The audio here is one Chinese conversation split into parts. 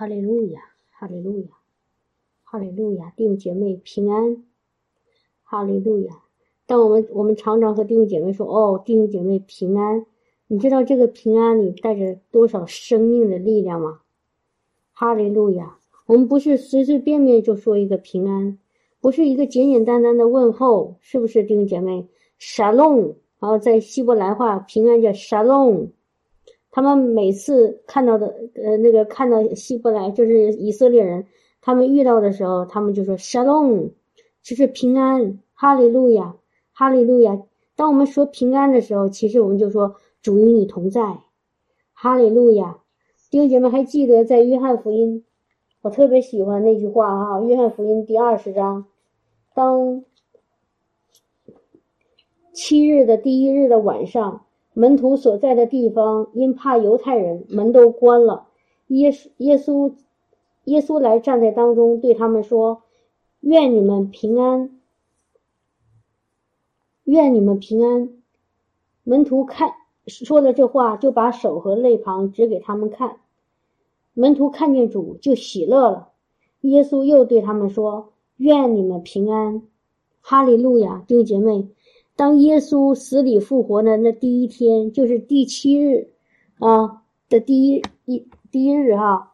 哈利路亚，哈利路亚，哈利路亚，弟兄姐妹平安，哈利路亚。但我们我们常常和弟兄姐妹说：“哦，弟兄姐妹平安。”你知道这个平安里带着多少生命的力量吗？哈利路亚！我们不是随随便便就说一个平安，不是一个简简单单的问候，是不是弟兄姐妹？沙龙，然后在希伯来话，平安叫沙龙。他们每次看到的，呃，那个看到希伯来就是以色列人，他们遇到的时候，他们就说沙龙，就是平安，哈利路亚，哈利路亚。当我们说平安的时候，其实我们就说主与你同在，哈利路亚。弟兄姐妹还记得在约翰福音，我特别喜欢那句话啊，约翰福音第二十章，当七日的第一日的晚上。门徒所在的地方，因怕犹太人，门都关了。耶稣耶稣耶稣来站在当中，对他们说：“愿你们平安，愿你们平安。”门徒看说了这话，就把手和肋旁指给他们看。门徒看见主，就喜乐了。耶稣又对他们说：“愿你们平安。”哈利路亚，弟兄姐妹。当耶稣死里复活的那第一天，就是第七日，啊的第一一第一日哈，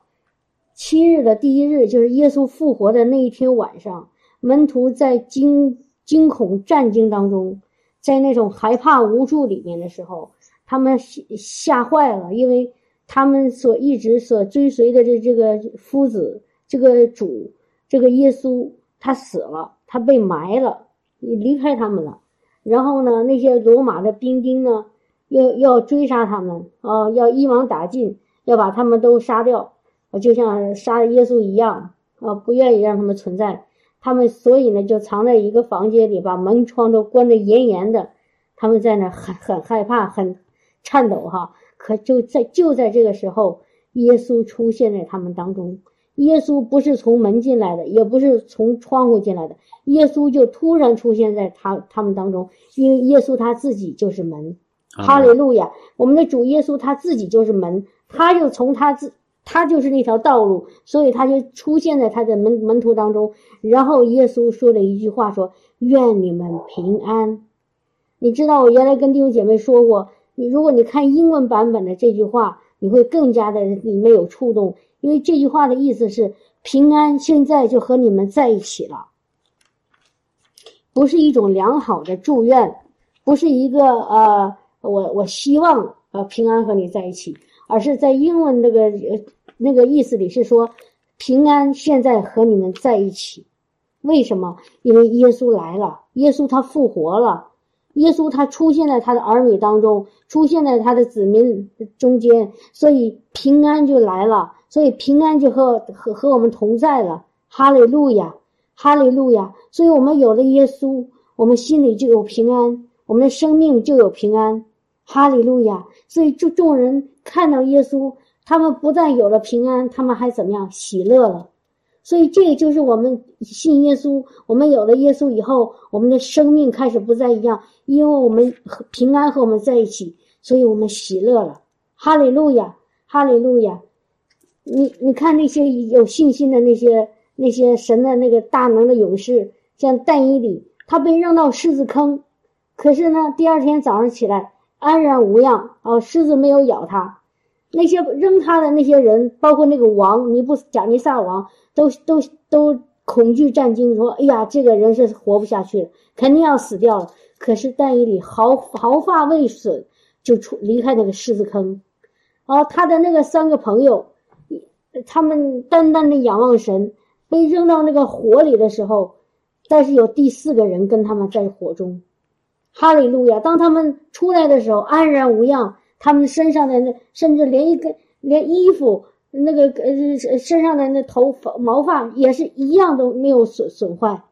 七日的第一日，就是耶稣复活的那一天晚上，门徒在惊惊恐战惊当中，在那种害怕无助里面的时候，他们吓吓坏了，因为他们所一直所追随的这这个夫子，这个主，这个耶稣，他死了，他被埋了，离开他们了。然后呢，那些罗马的兵丁呢，要要追杀他们啊，要一网打尽，要把他们都杀掉，就像杀耶稣一样啊，不愿意让他们存在。他们所以呢，就藏在一个房间里，把门窗都关得严严的。他们在那很很害怕，很颤抖哈。可就在就在这个时候，耶稣出现在他们当中。耶稣不是从门进来的，也不是从窗户进来的，耶稣就突然出现在他他们当中，因为耶稣他自己就是门，哈利路亚！我们的主耶稣他自己就是门，他就从他自他就是那条道路，所以他就出现在他的门门徒当中。然后耶稣说了一句话，说：“愿你们平安。”你知道我原来跟弟兄姐妹说过，你如果你看英文版本的这句话，你会更加的里面有触动。因为这句话的意思是平安，现在就和你们在一起了，不是一种良好的祝愿，不是一个呃，我我希望呃平安和你在一起，而是在英文那个那个意思里是说平安现在和你们在一起，为什么？因为耶稣来了，耶稣他复活了。耶稣他出现在他的儿女当中，出现在他的子民中间，所以平安就来了，所以平安就和和和我们同在了。哈利路亚，哈利路亚。所以我们有了耶稣，我们心里就有平安，我们的生命就有平安。哈利路亚。所以众众人看到耶稣，他们不但有了平安，他们还怎么样？喜乐了。所以，这个就是我们信耶稣。我们有了耶稣以后，我们的生命开始不再一样，因为我们平安和我们在一起，所以我们喜乐了。哈利路亚，哈利路亚！你你看那些有信心的那些那些神的那个大能的勇士，像但以里，他被扔到狮子坑，可是呢，第二天早上起来安然无恙，哦，狮子没有咬他。那些扔他的那些人，包括那个王尼布贾尼撒王，都都都恐惧战惊，说：“哎呀，这个人是活不下去了，肯定要死掉了。”可是但以里毫毫发未损，就出离开那个狮子坑。哦，他的那个三个朋友，他们单单的仰望神，被扔到那个火里的时候，但是有第四个人跟他们在火中。哈利路亚！当他们出来的时候，安然无恙。他们身上的那，甚至连一个连衣服那个呃身上的那头发毛发也是一样都没有损损坏，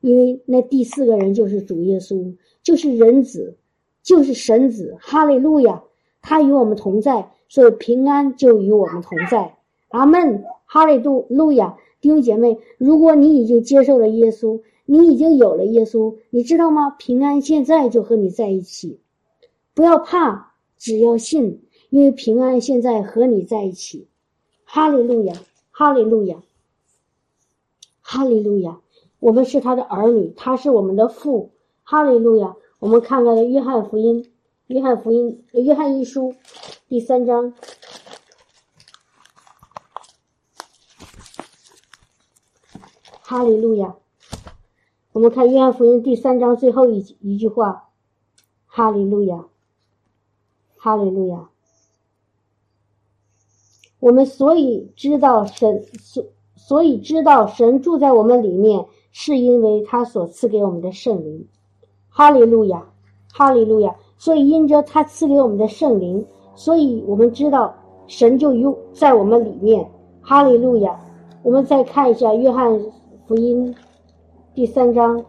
因为那第四个人就是主耶稣，就是人子，就是神子，哈利路亚，他与我们同在，所以平安就与我们同在，阿门，哈利路路亚，弟兄姐妹，如果你已经接受了耶稣，你已经有了耶稣，你知道吗？平安现在就和你在一起，不要怕。只要信，因为平安现在和你在一起，哈利路亚，哈利路亚，哈利路亚！我们是他的儿女，他是我们的父。哈利路亚！我们看看《约翰福音》，《约翰福音》，《约翰一书》第三章。哈利路亚！我们看《约翰福音》第三章最后一一句话：“哈利路亚，哈利路亚。”我们所以知道神所所以知道神住在我们里面，是因为他所赐给我们的圣灵。哈利路亚，哈利路亚。所以因着他赐给我们的圣灵，所以我们知道神就有在我们里面。哈利路亚。我们再看一下《约翰福音》第三章，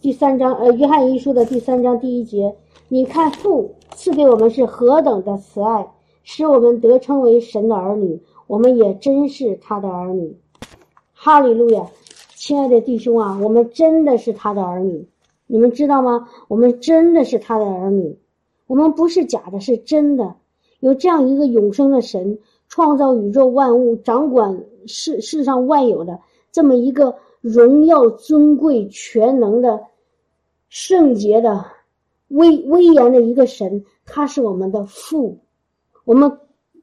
第三章呃，《约翰一书》的第三章第一节，你看父赐给我们是何等的慈爱。使我们得称为神的儿女，我们也真是他的儿女。哈利路亚，亲爱的弟兄啊，我们真的是他的儿女，你们知道吗？我们真的是他的儿女，我们不是假的，是真的。有这样一个永生的神，创造宇宙万物，掌管世世上万有的这么一个荣耀尊贵、全能的圣洁的威威严的一个神，他是我们的父。我们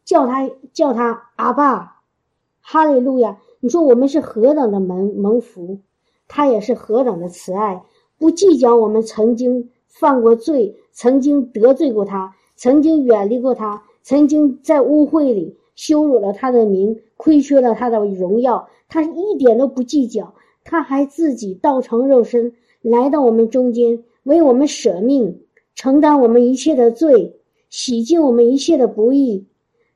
叫他叫他阿爸，哈利路亚！你说我们是何等的蒙蒙福，他也是何等的慈爱，不计较我们曾经犯过罪，曾经得罪过他，曾经远离过他，曾经在污秽里羞辱了他的名，亏缺了他的荣耀，他一点都不计较，他还自己道成肉身来到我们中间，为我们舍命，承担我们一切的罪。洗净我们一切的不义，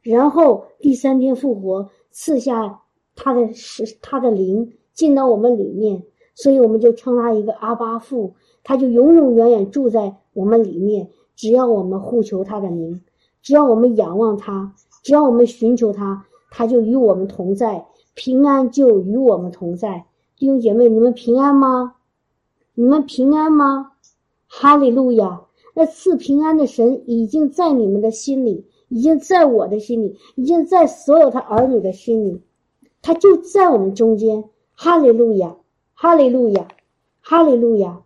然后第三天复活，赐下他的是他的灵进到我们里面，所以我们就称他一个阿巴父，他就永永远远住在我们里面。只要我们呼求他的名，只要我们仰望他，只要我们寻求他，他就与我们同在，平安就与我们同在。弟兄姐妹，你们平安吗？你们平安吗？哈利路亚。那赐平安的神已经在你们的心里，已经在我的心里，已经在所有他儿女的心里，他就在我们中间。哈利路亚，哈利路亚，哈利路亚，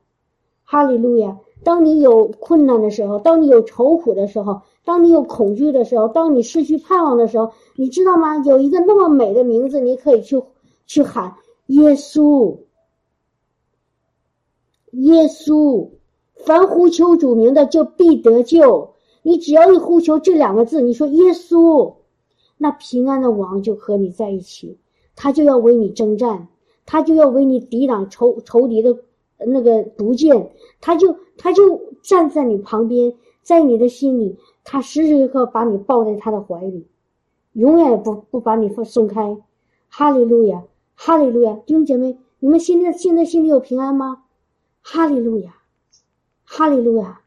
哈利路亚。当你有困难的时候，当你有愁苦的时候，当你有恐惧的时候，当你失去盼望的时候，你知道吗？有一个那么美的名字，你可以去去喊耶稣，耶稣。凡呼求主名的，就必得救。你只要一呼求这两个字，你说耶稣，那平安的王就和你在一起，他就要为你征战，他就要为你抵挡仇仇敌的那个毒箭，他就他就站在你旁边，在你的心里，他时时刻刻把你抱在他的怀里，永远不不把你放松开。哈利路亚，哈利路亚，弟兄姐妹，你们现在现在心里有平安吗？哈利路亚。哈利路亚！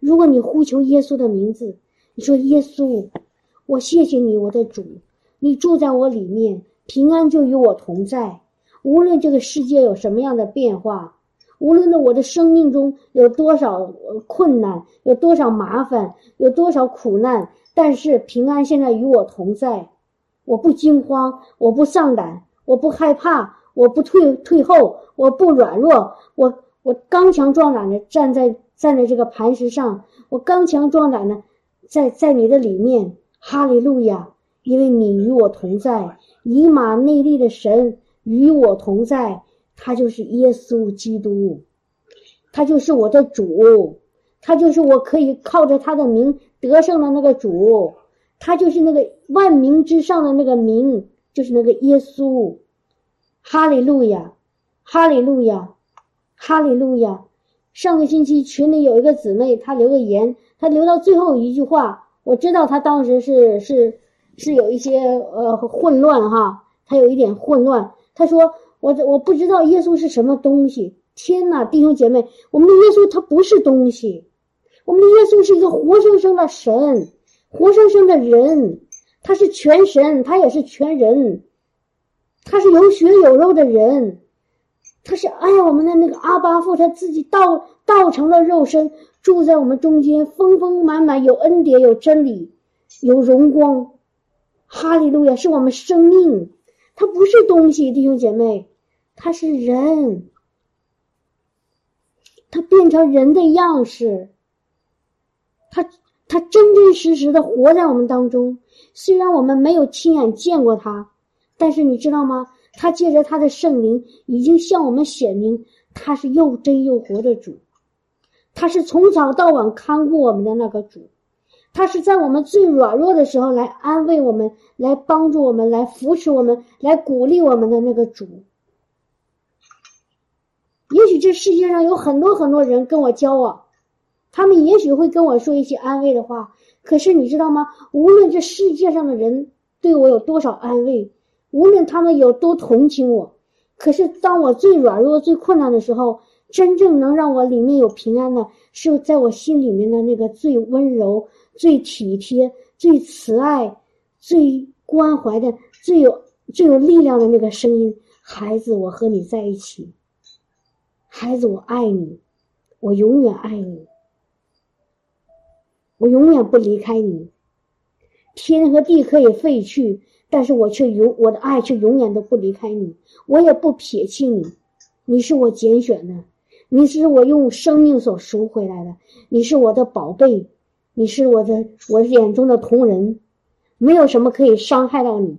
如果你呼求耶稣的名字，你说耶稣，我谢谢你，我的主，你住在我里面，平安就与我同在。无论这个世界有什么样的变化，无论呢我的生命中有多少困难，有多少麻烦，有多少苦难，但是平安现在与我同在。我不惊慌，我不丧胆，我不害怕，我不退退后，我不软弱，我。我刚强壮胆的站在站在这个磐石上，我刚强壮胆的在在你的里面，哈利路亚！因为你与我同在，以马内利的神与我同在，他就是耶稣基督，他就是我的主，他就是我可以靠着他的名得胜的那个主，他就是那个万名之上的那个名，就是那个耶稣，哈利路亚，哈利路亚。哈利路亚！上个星期群里有一个姊妹，她留个言，她留到最后一句话，我知道她当时是是是有一些呃混乱哈，她有一点混乱。她说：“我我不知道耶稣是什么东西。”天呐，弟兄姐妹，我们的耶稣他不是东西，我们的耶稣是一个活生生的神，活生生的人，他是全神，他也是全人，他是有血有肉的人。他是爱我们的那个阿巴父，他自己道道成了肉身，住在我们中间，丰丰满满，有恩典，有真理，有荣光。哈利路亚，是我们生命，它不是东西，弟兄姐妹，他是人，他变成人的样式，他他真真实实的活在我们当中。虽然我们没有亲眼见过他，但是你知道吗？他借着他的圣灵，已经向我们显明，他是又真又活的主，他是从早到晚看顾我们的那个主。他是在我们最软弱的时候来安慰我们，来帮助我们，来扶持我们，来鼓励我们的那个主。也许这世界上有很多很多人跟我交往，他们也许会跟我说一些安慰的话。可是你知道吗？无论这世界上的人对我有多少安慰，无论他们有多同情我，可是当我最软弱、最困难的时候，真正能让我里面有平安的，是在我心里面的那个最温柔。最体贴、最慈爱、最关怀的、最有最有力量的那个声音，孩子，我和你在一起。孩子，我爱你，我永远爱你，我永远不离开你。天和地可以废去，但是我却永我的爱却永远都不离开你，我也不撇弃你。你是我拣选的，你是我用生命所赎回来的，你是我的宝贝。你是我的，我眼中的同人，没有什么可以伤害到你，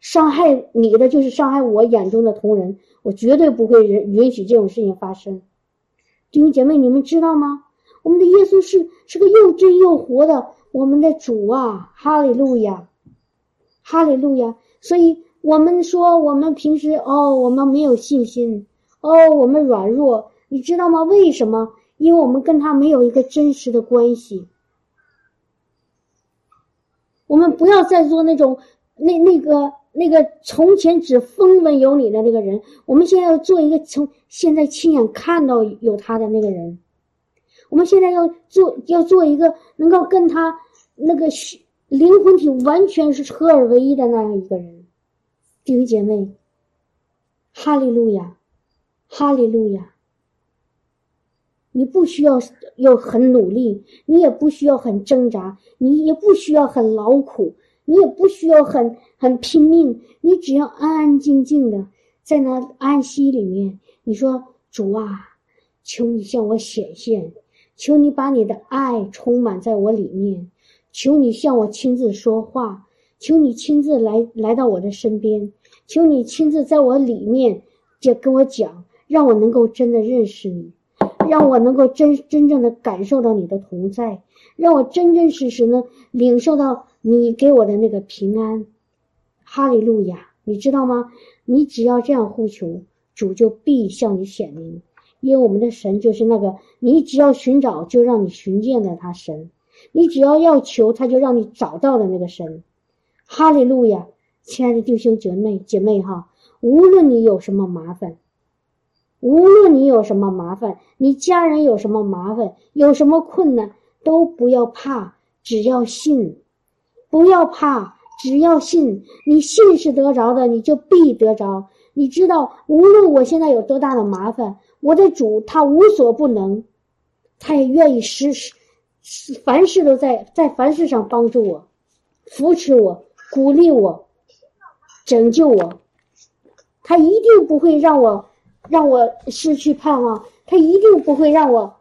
伤害你的就是伤害我眼中的同人，我绝对不会允允许这种事情发生。弟兄姐妹，你们知道吗？我们的耶稣是是个又真又活的我们的主啊！哈利路亚，哈利路亚。所以我们说，我们平时哦，我们没有信心，哦，我们软弱，你知道吗？为什么？因为我们跟他没有一个真实的关系。我们不要再做那种那那个那个从前只风闻有你的那个人，我们现在要做一个从现在亲眼看到有他的那个人。我们现在要做要做一个能够跟他那个灵魂体完全是合而为一的那样一个人。弟兄姐妹，哈利路亚，哈利路亚。你不需要要很努力，你也不需要很挣扎，你也不需要很劳苦，你也不需要很很拼命，你只要安安静静的在那安息里面。你说主啊，求你向我显现，求你把你的爱充满在我里面，求你向我亲自说话，求你亲自来来到我的身边，求你亲自在我里面就跟我讲，让我能够真的认识你。让我能够真真正的感受到你的同在，让我真真实实的领受到你给我的那个平安，哈利路亚！你知道吗？你只要这样呼求，主就必向你显明，因为我们的神就是那个你只要寻找就让你寻见的他神，你只要要求他就让你找到的那个神，哈利路亚！亲爱的弟兄姐妹姐妹哈，无论你有什么麻烦。无论你有什么麻烦，你家人有什么麻烦，有什么困难，都不要怕，只要信，不要怕，只要信。你信是得着的，你就必得着。你知道，无论我现在有多大的麻烦，我的主他无所不能，他也愿意实施，凡事都在在凡事上帮助我，扶持我，鼓励我，拯救我，他一定不会让我。让我失去盼望，他一定不会让我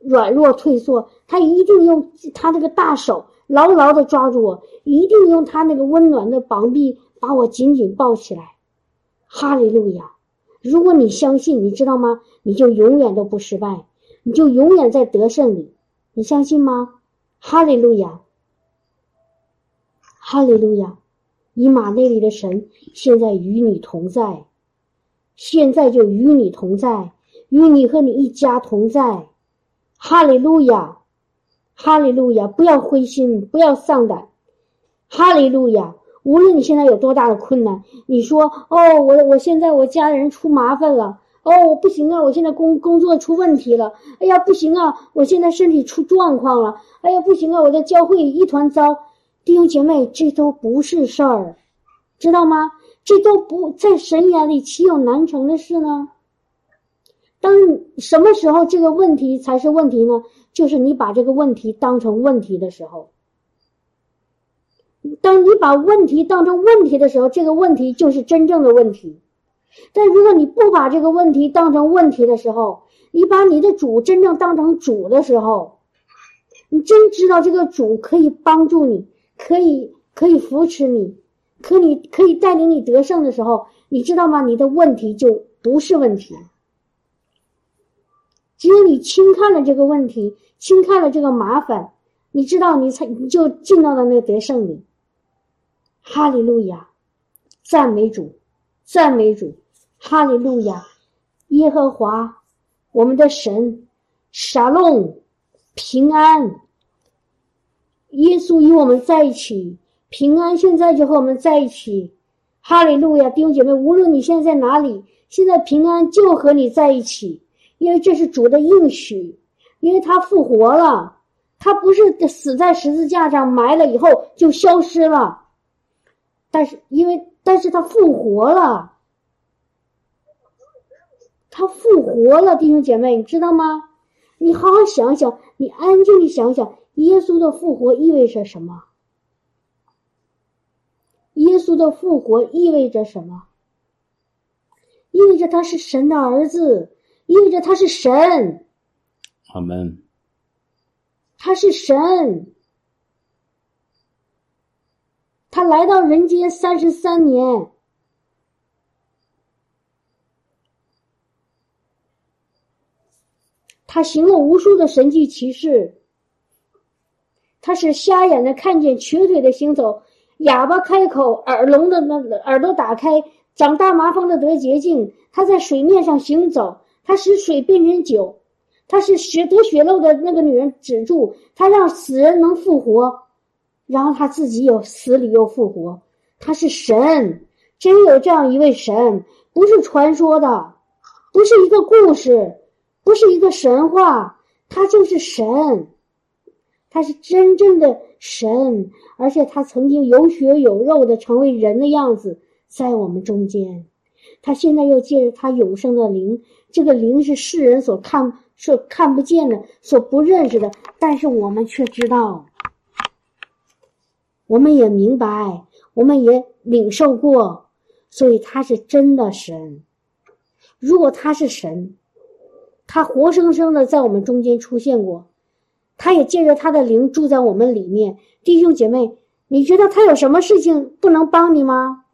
软弱退缩，他一定用他那个大手牢牢的抓住我，一定用他那个温暖的膀臂把我紧紧抱起来。哈利路亚！如果你相信，你知道吗？你就永远都不失败，你就永远在得胜里。你相信吗？哈利路亚！哈利路亚！以马内利的神现在与你同在。现在就与你同在，与你和你一家同在，哈利路亚，哈利路亚！不要灰心，不要丧胆，哈利路亚！无论你现在有多大的困难，你说：“哦，我我现在我家人出麻烦了，哦，我不行啊，我现在工工作出问题了，哎呀，不行啊，我现在身体出状况了，哎呀，不行啊，我在教会一团糟。”弟兄姐妹，这都不是事儿，知道吗？这都不在神眼里，岂有难成的事呢？当什么时候这个问题才是问题呢？就是你把这个问题当成问题的时候。当你把问题当成问题的时候，这个问题就是真正的问题。但如果你不把这个问题当成问题的时候，你把你的主真正当成主的时候，你真知道这个主可以帮助你，可以可以扶持你，可你可以带领你得胜的时候，你知道吗？你的问题就不是问题。只有你轻看了这个问题，轻看了这个麻烦，你知道你才你就进到了那个得胜里。哈利路亚，赞美主，赞美主，哈利路亚，耶和华，我们的神，沙龙，平安。耶稣与我们在一起，平安现在就和我们在一起。哈利路亚，弟兄姐妹，无论你现在在哪里，现在平安就和你在一起。因为这是主的应许，因为他复活了，他不是死在十字架上埋了以后就消失了，但是因为但是他复活了，他复活了，弟兄姐妹，你知道吗？你好好想想，你安静的想想，耶稣的复活意味着什么？耶稣的复活意味着什么？意味着他是神的儿子。意味着他是神，阿门。他是神，他来到人间三十三年，他行了无数的神迹奇事，他是瞎眼的看见，瘸腿的行走，哑巴开口，耳聋的那耳朵打开，长大麻风的得洁净，他在水面上行走。他使水变成酒，他是血得血漏的那个女人止住，他让死人能复活，然后他自己又死里又复活。他是神，真有这样一位神，不是传说的，不是一个故事，不是一个神话，他就是神，他是真正的神，而且他曾经有血有肉的成为人的样子，在我们中间。他现在又借着他永生的灵，这个灵是世人所看、所看不见的、所不认识的，但是我们却知道，我们也明白，我们也领受过，所以他是真的神。如果他是神，他活生生的在我们中间出现过，他也借着他的灵住在我们里面。弟兄姐妹，你觉得他有什么事情不能帮你吗？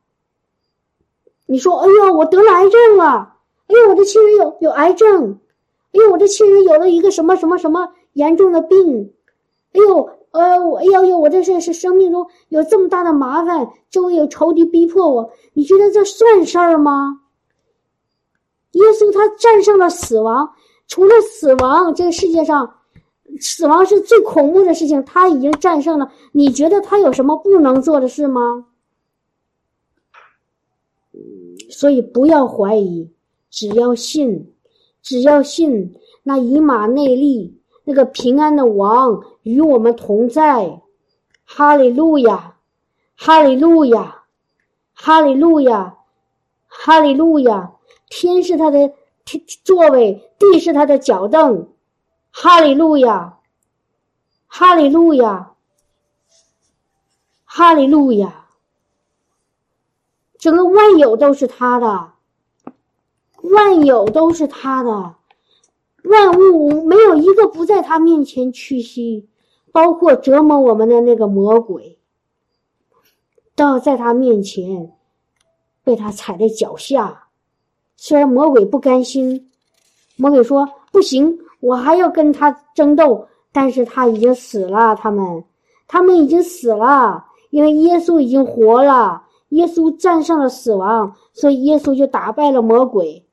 你说：“哎呦，我得了癌症了！哎呦，我的亲人有有癌症！哎呦，我这亲人有了一个什么什么什么严重的病！哎呦，呃，我哎呦呦，我这是是生命中有这么大的麻烦，周围有仇敌逼迫我。你觉得这算事儿吗？耶稣他战胜了死亡，除了死亡，这个世界上死亡是最恐怖的事情，他已经战胜了。你觉得他有什么不能做的事吗？”所以不要怀疑，只要信，只要信，那以马内利那个平安的王与我们同在。哈利路亚，哈利路亚，哈利路亚，哈利路亚！天是他的天座位，地是他的脚凳。哈利路亚，哈利路亚，哈利路亚。整个万有都是他的，万有都是他的，万物没有一个不在他面前屈膝，包括折磨我们的那个魔鬼，都要在他面前被他踩在脚下。虽然魔鬼不甘心，魔鬼说：“不行，我还要跟他争斗。”但是他已经死了，他们，他们已经死了，因为耶稣已经活了。耶稣战胜了死亡，所以耶稣就打败了魔鬼。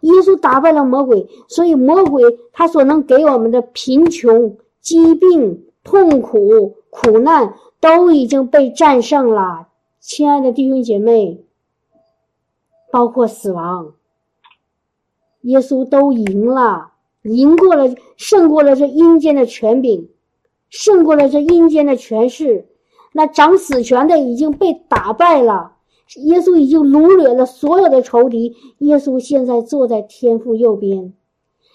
耶稣打败了魔鬼，所以魔鬼他所能给我们的贫穷、疾病、痛苦、苦难都已经被战胜了。亲爱的弟兄姐妹，包括死亡，耶稣都赢了，赢过了，胜过了这阴间的权柄，胜过了这阴间的权势。那掌死权的已经被打败了，耶稣已经掳掠了所有的仇敌。耶稣现在坐在天父右边，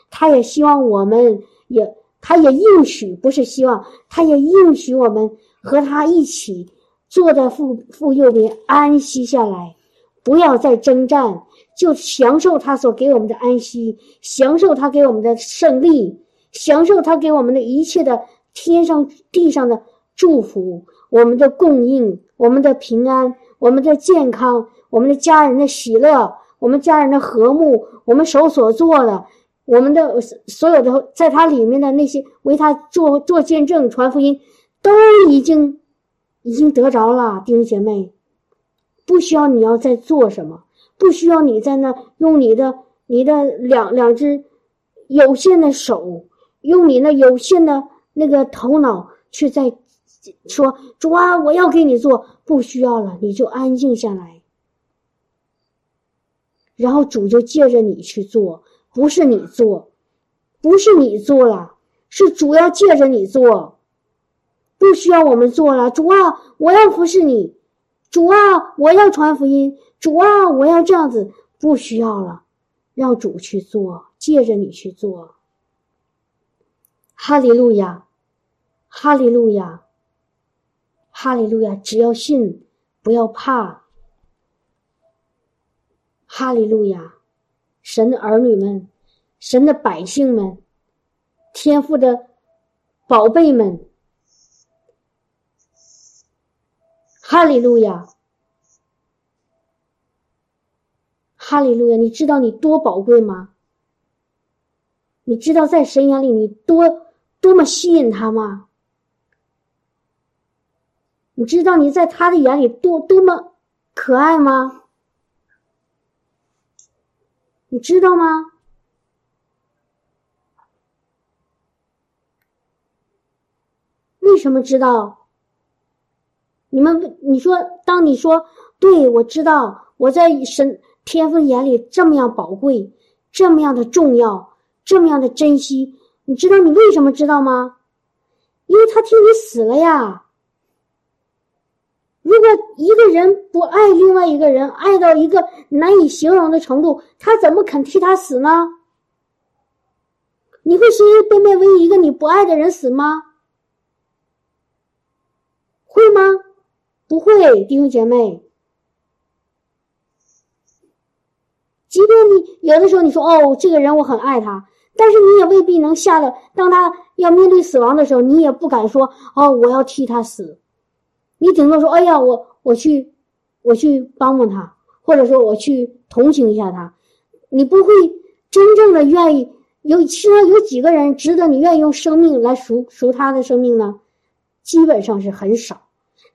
他也希望我们也，他也应许，不是希望，他也应许我们和他一起坐在父父右边，安息下来，不要再征战，就享受他所给我们的安息，享受他给我们的胜利，享受他给我们的一切的天上地上的祝福，我们的供应，我们的平安，我们的健康，我们的家人的喜乐，我们家人的和睦，我们手所做的。我们的所有的在他里面的那些为他做做见证、传福音，都已经已经得着了，弟兄姐妹，不需要你要再做什么，不需要你在那用你的你的两两只有限的手，用你那有限的那个头脑去在说主啊，我要给你做，不需要了，你就安静下来，然后主就借着你去做。不是你做，不是你做了，是主要借着你做，不需要我们做了。主啊，我要服侍你，主啊，我要传福音，主啊，我要这样子，不需要了，让主去做，借着你去做。哈利路亚，哈利路亚，哈利路亚！只要信，不要怕。哈利路亚。神的儿女们，神的百姓们，天父的宝贝们，哈利路亚，哈利路亚！你知道你多宝贵吗？你知道在神眼里你多多么吸引他吗？你知道你在他的眼里多多么可爱吗？你知道吗？为什么知道？你们，你说，当你说“对我知道”，我在神天父眼里这么样宝贵，这么样的重要，这么样的珍惜，你知道你为什么知道吗？因为他替你死了呀。如果一个人不爱另外一个人，爱到一个难以形容的程度，他怎么肯替他死呢？你会随随便便为一个你不爱的人死吗？会吗？不会，弟兄姐妹。即便你有的时候你说哦，这个人我很爱他，但是你也未必能吓得，当他要面对死亡的时候，你也不敢说哦，我要替他死。你顶多说：“哎呀，我我去，我去帮帮他，或者说我去同情一下他。”你不会真正的愿意有，实上有几个人值得你愿意用生命来赎赎他的生命呢？基本上是很少。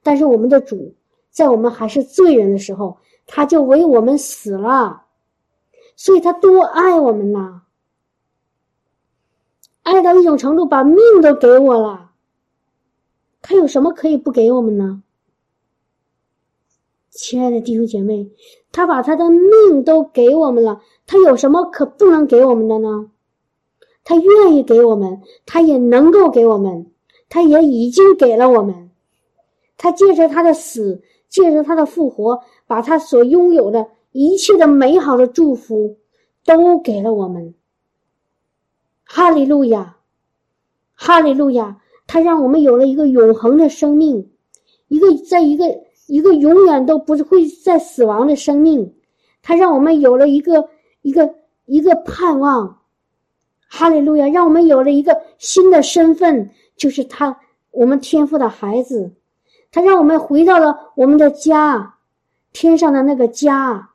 但是我们的主在我们还是罪人的时候，他就为我们死了，所以他多爱我们呐，爱到一种程度，把命都给我了。他有什么可以不给我们呢？亲爱的弟兄姐妹，他把他的命都给我们了，他有什么可不能给我们的呢？他愿意给我们，他也能够给我们，他也已经给了我们。他借着他的死，借着他的复活，把他所拥有的一切的美好的祝福都给了我们。哈利路亚，哈利路亚。他让我们有了一个永恒的生命，一个在一个一个永远都不会再死亡的生命。他让我们有了一个一个一个盼望，哈利路亚！让我们有了一个新的身份，就是他我们天父的孩子。他让我们回到了我们的家，天上的那个家，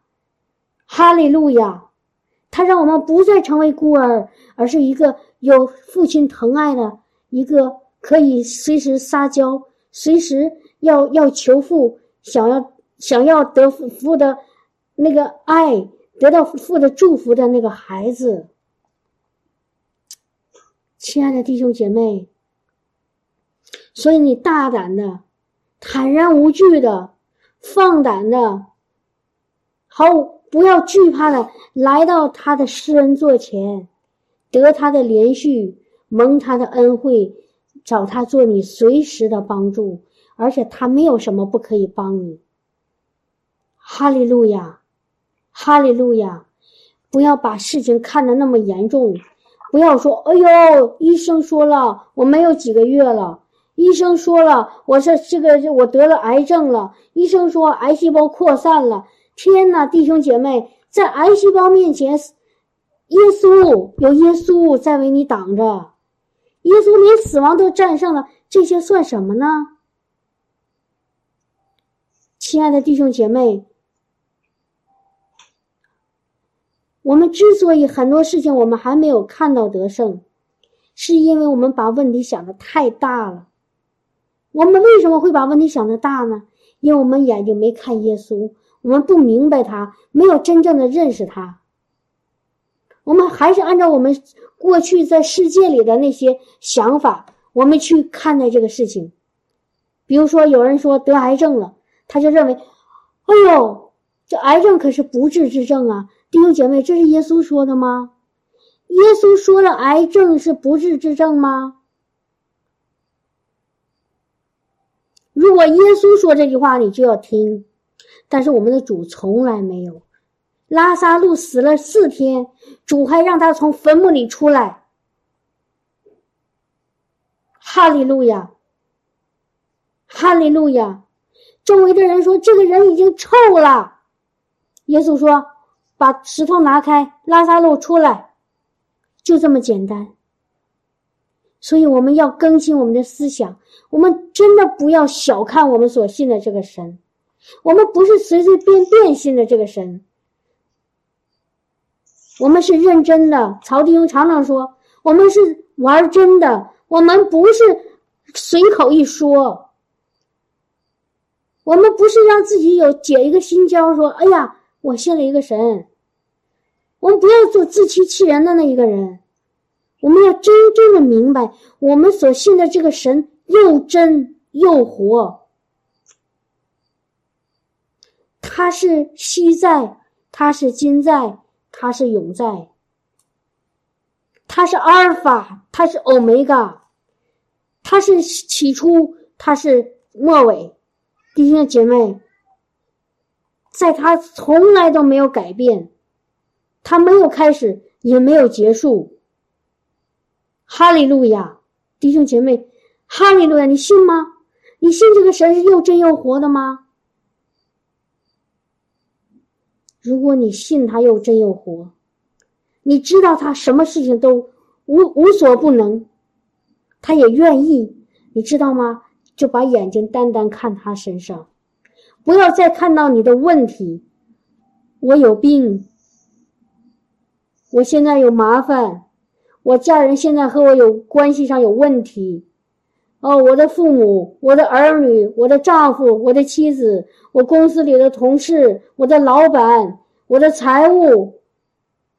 哈利路亚！他让我们不再成为孤儿，而是一个有父亲疼爱的一个。可以随时撒娇，随时要要求父，想要想要得父父的那个爱，得到父的祝福的那个孩子。亲爱的弟兄姐妹，所以你大胆的、坦然无惧的、放胆的，好不要惧怕的来到他的施恩座前，得他的连续，蒙他的恩惠。找他做你随时的帮助，而且他没有什么不可以帮你。哈利路亚，哈利路亚！不要把事情看得那么严重，不要说“哎呦，医生说了我没有几个月了”，医生说了，我说这个我得了癌症了。医生说癌细胞扩散了。天呐，弟兄姐妹，在癌细胞面前，耶稣有耶稣在为你挡着，耶稣连死亡都战胜了，这些算什么呢？亲爱的弟兄姐妹，我们之所以很多事情我们还没有看到得胜，是因为我们把问题想的太大了。我们为什么会把问题想的大呢？因为我们眼睛没看耶稣，我们不明白他，没有真正的认识他。我们还是按照我们过去在世界里的那些想法，我们去看待这个事情。比如说，有人说得癌症了。他就认为，哎呦，这癌症可是不治之症啊！弟兄姐妹，这是耶稣说的吗？耶稣说了，癌症是不治之症吗？如果耶稣说这句话，你就要听。但是我们的主从来没有。拉萨路死了四天，主还让他从坟墓里出来。哈利路亚，哈利路亚。周围的人说：“这个人已经臭了。”耶稣说：“把石头拿开，拉萨路出来，就这么简单。”所以我们要更新我们的思想，我们真的不要小看我们所信的这个神，我们不是随随便便信的这个神，我们是认真的。曹弟兄常常说：“我们是玩真的，我们不是随口一说。”我们不是让自己有解一个心焦，说：“哎呀，我信了一个神。”我们不要做自欺欺人的那一个人，我们要真正的明白，我们所信的这个神又真又活，他是昔在，他是今在，他是永在，他是阿尔法，他是欧米伽，他是起初，他是末尾。弟兄姐妹，在他从来都没有改变，他没有开始，也没有结束。哈利路亚，弟兄姐妹，哈利路亚，你信吗？你信这个神是又真又活的吗？如果你信他又真又活，你知道他什么事情都无无所不能，他也愿意，你知道吗？就把眼睛单单看他身上，不要再看到你的问题。我有病，我现在有麻烦，我家人现在和我有关系上有问题。哦，我的父母、我的儿女、我的丈夫、我的妻子、我公司里的同事、我的老板、我的财务，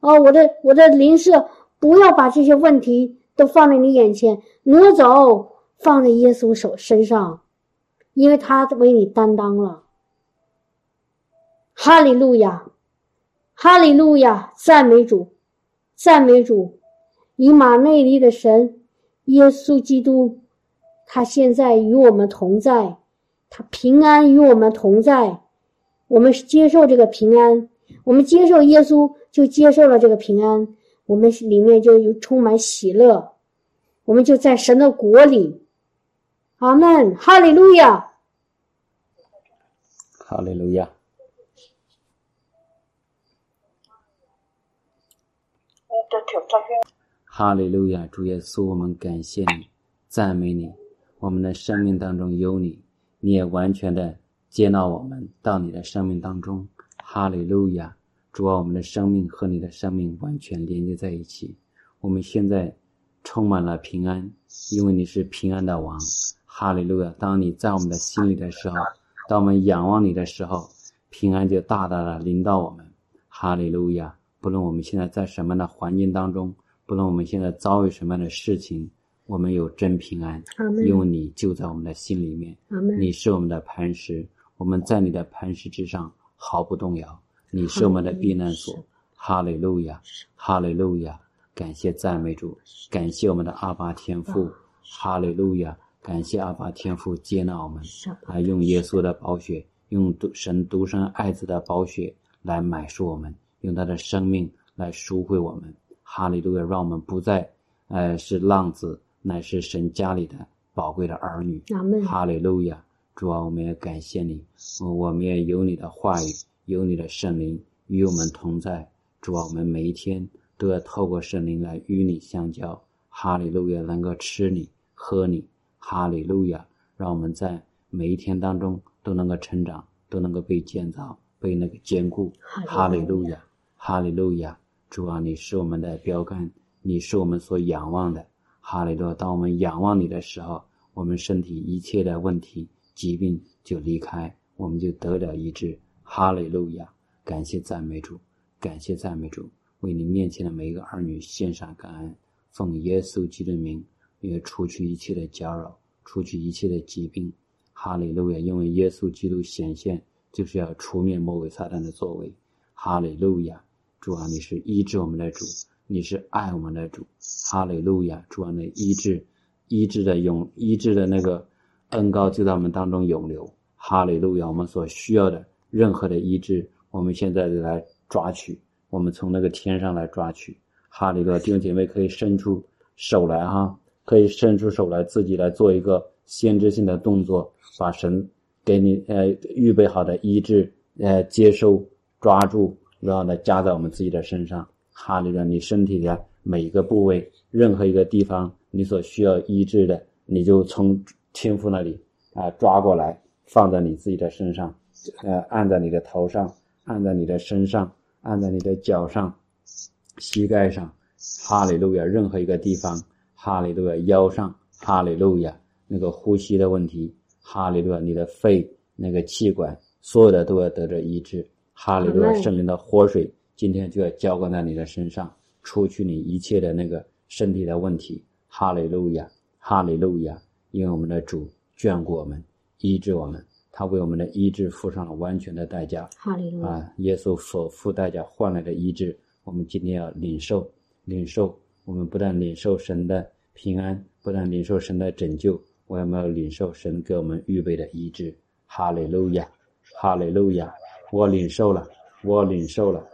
哦，我的我的邻舍，不要把这些问题都放在你眼前，挪走。放在耶稣手身上，因为他为你担当了。哈利路亚，哈利路亚，赞美主，赞美主，以马内利的神耶稣基督，他现在与我们同在，他平安与我们同在。我们接受这个平安，我们接受耶稣，就接受了这个平安，我们里面就有充满喜乐，我们就在神的国里。阿门，哈利路亚，哈利路亚，哈利路亚，主耶稣，我们感谢你，赞美你，我们的生命当中有你，你也完全的接纳我们到你的生命当中，哈利路亚，主啊，我们的生命和你的生命完全连接在一起，我们现在充满了平安，因为你是平安的王。哈利路亚！当你在我们的心里的时候，当我们仰望你的时候，平安就大大的临到我们。哈利路亚！不论我们现在在什么样的环境当中，不论我们现在遭遇什么样的事情，我们有真平安，因为你就在我们的心里面。你是我们的磐石，我们在你的磐石之上毫不动摇。你是我们的避难所。哈利路亚！哈利路亚！感谢赞美主，感谢我们的阿巴天父。哈利路亚！感谢阿爸天父接纳我们，啊用耶稣的宝血，用独神独生爱子的宝血来买赎我们，用他的生命来赎回我们。哈利路亚！让我们不再，呃，是浪子，乃是神家里的宝贵的儿女。阿门。哈利路亚！主啊，我们也感谢你，我们也有你的话语，有你的圣灵与我们同在。主啊，我们每一天都要透过圣灵来与你相交。哈利路亚，能够吃你喝你。哈利路亚，让我们在每一天当中都能够成长，都能够被建造，被那个坚固。哈利路亚，哈利路亚！主啊，你是我们的标杆，你是我们所仰望的。哈利路！当我们仰望你的时候，我们身体一切的问题、疾病就离开，我们就得了医治。哈利路亚！感谢赞美主，感谢赞美主，为你面前的每一个儿女献上感恩，奉耶稣基督的名，也除去一切的搅扰，除去一切的疾病。哈利路亚！因为耶稣基督显现，就是要除灭魔鬼撒旦的作为。哈利路亚！主啊，你是医治我们的主。你是爱我们的主，哈利路亚！主啊，那医治、医治的永、医治的那个恩高就在我们当中永留，哈利路亚！我们所需要的任何的医治，我们现在来抓取，我们从那个天上来抓取，哈利路亚！弟兄姐妹可以伸出手来哈，可以伸出手来，自己来做一个先知性的动作，把神给你呃预备好的医治呃接收、抓住，然后呢加在我们自己的身上。哈利路亚！你身体的每一个部位，任何一个地方，你所需要医治的，你就从天父那里啊抓过来，放在你自己的身上，呃，按在你的头上，按在你的身上，按在你的脚上、膝盖上。哈利路亚！任何一个地方，哈利路亚！腰上，哈利路亚！那个呼吸的问题，哈利路亚！你的肺那个气管，所有的都要得着医治。哈利路亚！圣灵的活水。今天就要浇灌在你的身上，除去你一切的那个身体的问题。哈利路亚，哈利路亚！因为我们的主眷顾我们，医治我们，他为我们的医治付上了完全的代价。哈利路亚！啊，耶稣所付代价换来的医治，我们今天要领受，领受。我们不但领受神的平安，不但领受神的拯救，我们要领受神给我们预备的医治。哈利路亚，哈利路亚！我领受了，我领受了。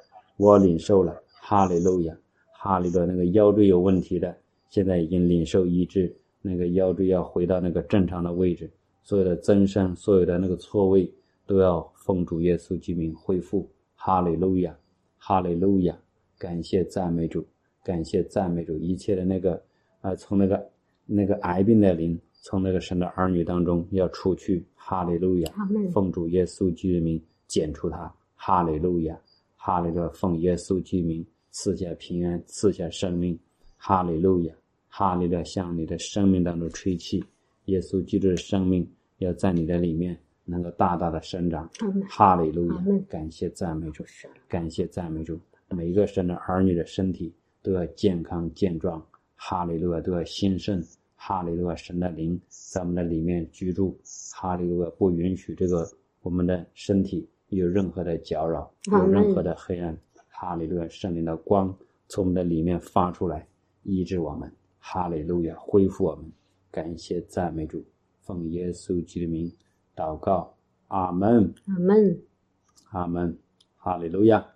我领受了，哈利路亚，哈利路亚。那个腰椎有问题的，现在已经领受医治，那个腰椎要回到那个正常的位置，所有的增生，所有的那个错位都要奉主耶稣之名恢复，哈利路亚，哈利路亚。感谢赞美主，感谢赞美主，一切的那个啊，从那个那个癌病的灵，从那个神的儿女当中要除去，哈利路亚，奉主耶稣基督名剪除他，哈利路亚。哈利路亚，奉耶稣之名赐下平安，赐下生命。哈利路亚，哈利路亚，向你的生命当中吹气，耶稣基督的生命要在你的里面能够大大的生长。哈利路亚，感谢赞美主，感谢赞美主。每一个神的儿女的身体都要健康健壮。哈利路亚，都要兴盛。哈利路亚，神的灵在我们的里面居住。哈利路亚，不允许这个我们的身体。有任何的搅扰，有任何的黑暗，哈利路亚，圣灵的光从我们的里面发出来，医治我们，哈利路亚，恢复我们，感谢赞美主，奉耶稣基督的名祷告，阿门，阿门，阿门，哈利路亚。